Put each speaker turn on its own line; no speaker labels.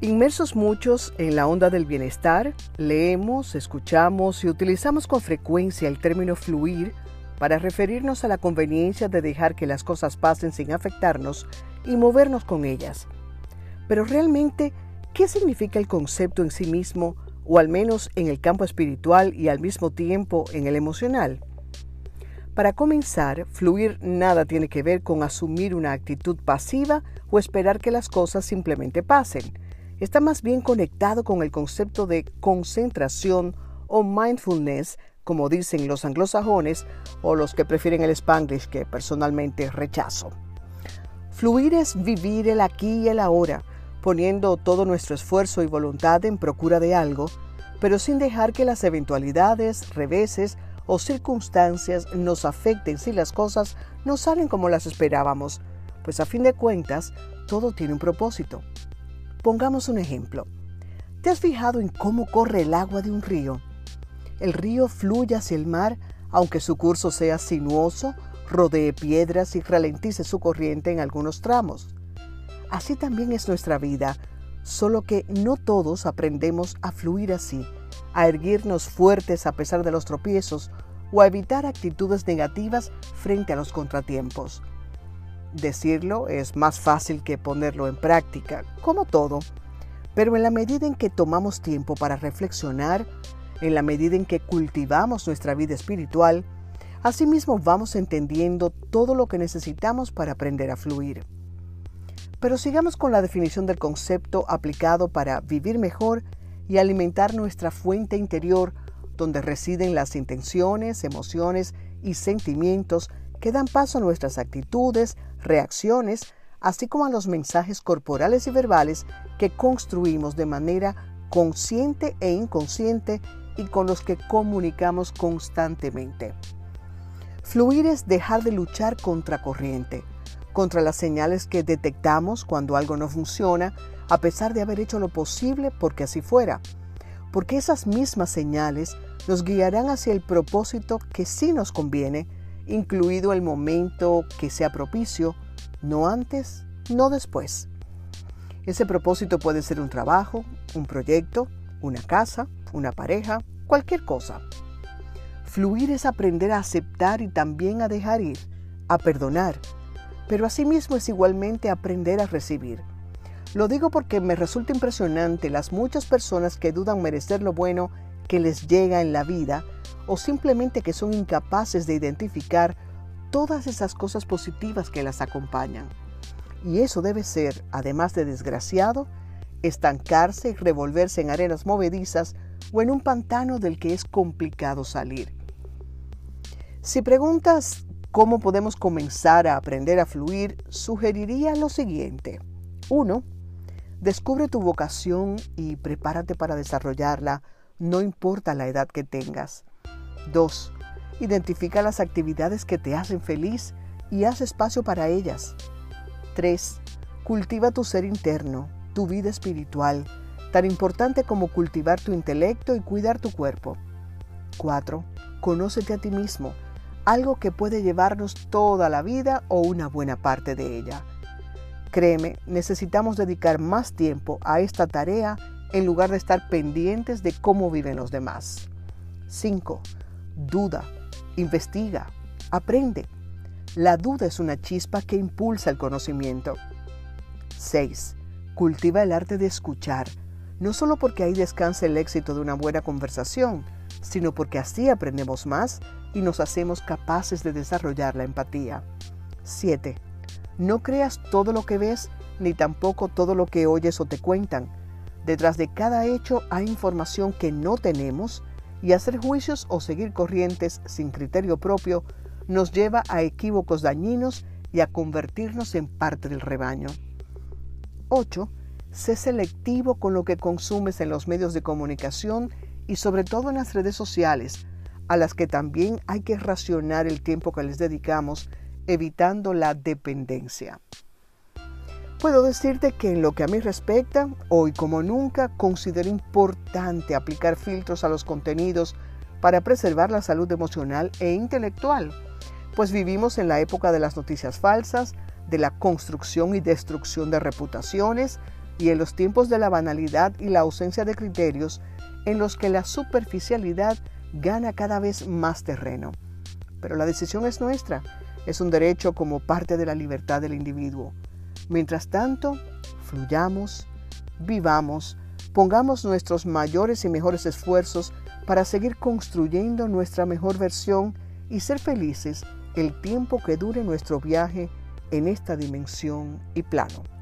Inmersos muchos en la onda del bienestar, leemos, escuchamos y utilizamos con frecuencia el término fluir para referirnos a la conveniencia de dejar que las cosas pasen sin afectarnos y movernos con ellas. Pero realmente, ¿qué significa el concepto en sí mismo, o al menos en el campo espiritual y al mismo tiempo en el emocional? Para comenzar, fluir nada tiene que ver con asumir una actitud pasiva o esperar que las cosas simplemente pasen está más bien conectado con el concepto de concentración o mindfulness, como dicen los anglosajones o los que prefieren el spanglish que personalmente rechazo. Fluir es vivir el aquí y el ahora, poniendo todo nuestro esfuerzo y voluntad en procura de algo, pero sin dejar que las eventualidades, reveses o circunstancias nos afecten si las cosas no salen como las esperábamos, pues a fin de cuentas todo tiene un propósito. Pongamos un ejemplo. ¿Te has fijado en cómo corre el agua de un río? El río fluye hacia el mar aunque su curso sea sinuoso, rodee piedras y ralentice su corriente en algunos tramos. Así también es nuestra vida, solo que no todos aprendemos a fluir así, a erguirnos fuertes a pesar de los tropiezos o a evitar actitudes negativas frente a los contratiempos. Decirlo es más fácil que ponerlo en práctica, como todo, pero en la medida en que tomamos tiempo para reflexionar, en la medida en que cultivamos nuestra vida espiritual, asimismo vamos entendiendo todo lo que necesitamos para aprender a fluir. Pero sigamos con la definición del concepto aplicado para vivir mejor y alimentar nuestra fuente interior donde residen las intenciones, emociones y sentimientos que dan paso a nuestras actitudes, reacciones, así como a los mensajes corporales y verbales que construimos de manera consciente e inconsciente y con los que comunicamos constantemente. Fluir es dejar de luchar contra corriente, contra las señales que detectamos cuando algo no funciona, a pesar de haber hecho lo posible porque así fuera, porque esas mismas señales nos guiarán hacia el propósito que sí nos conviene incluido el momento que sea propicio, no antes, no después. Ese propósito puede ser un trabajo, un proyecto, una casa, una pareja, cualquier cosa. Fluir es aprender a aceptar y también a dejar ir, a perdonar, pero asimismo es igualmente aprender a recibir. Lo digo porque me resulta impresionante las muchas personas que dudan merecer lo bueno que les llega en la vida o simplemente que son incapaces de identificar todas esas cosas positivas que las acompañan. Y eso debe ser, además de desgraciado, estancarse y revolverse en arenas movedizas o en un pantano del que es complicado salir. Si preguntas cómo podemos comenzar a aprender a fluir, sugeriría lo siguiente. 1. Descubre tu vocación y prepárate para desarrollarla, no importa la edad que tengas. 2. Identifica las actividades que te hacen feliz y haz espacio para ellas. 3. Cultiva tu ser interno, tu vida espiritual, tan importante como cultivar tu intelecto y cuidar tu cuerpo. 4. Conócete a ti mismo, algo que puede llevarnos toda la vida o una buena parte de ella. Créeme, necesitamos dedicar más tiempo a esta tarea en lugar de estar pendientes de cómo viven los demás. 5 duda, investiga, aprende. La duda es una chispa que impulsa el conocimiento. 6. Cultiva el arte de escuchar, no solo porque ahí descansa el éxito de una buena conversación, sino porque así aprendemos más y nos hacemos capaces de desarrollar la empatía. 7. No creas todo lo que ves ni tampoco todo lo que oyes o te cuentan. Detrás de cada hecho hay información que no tenemos y hacer juicios o seguir corrientes sin criterio propio nos lleva a equívocos dañinos y a convertirnos en parte del rebaño. 8. Sé selectivo con lo que consumes en los medios de comunicación y sobre todo en las redes sociales, a las que también hay que racionar el tiempo que les dedicamos, evitando la dependencia. Puedo decirte que en lo que a mí respecta, hoy como nunca, considero importante aplicar filtros a los contenidos para preservar la salud emocional e intelectual, pues vivimos en la época de las noticias falsas, de la construcción y destrucción de reputaciones, y en los tiempos de la banalidad y la ausencia de criterios en los que la superficialidad gana cada vez más terreno. Pero la decisión es nuestra, es un derecho como parte de la libertad del individuo. Mientras tanto, fluyamos, vivamos, pongamos nuestros mayores y mejores esfuerzos para seguir construyendo nuestra mejor versión y ser felices el tiempo que dure nuestro viaje en esta dimensión y plano.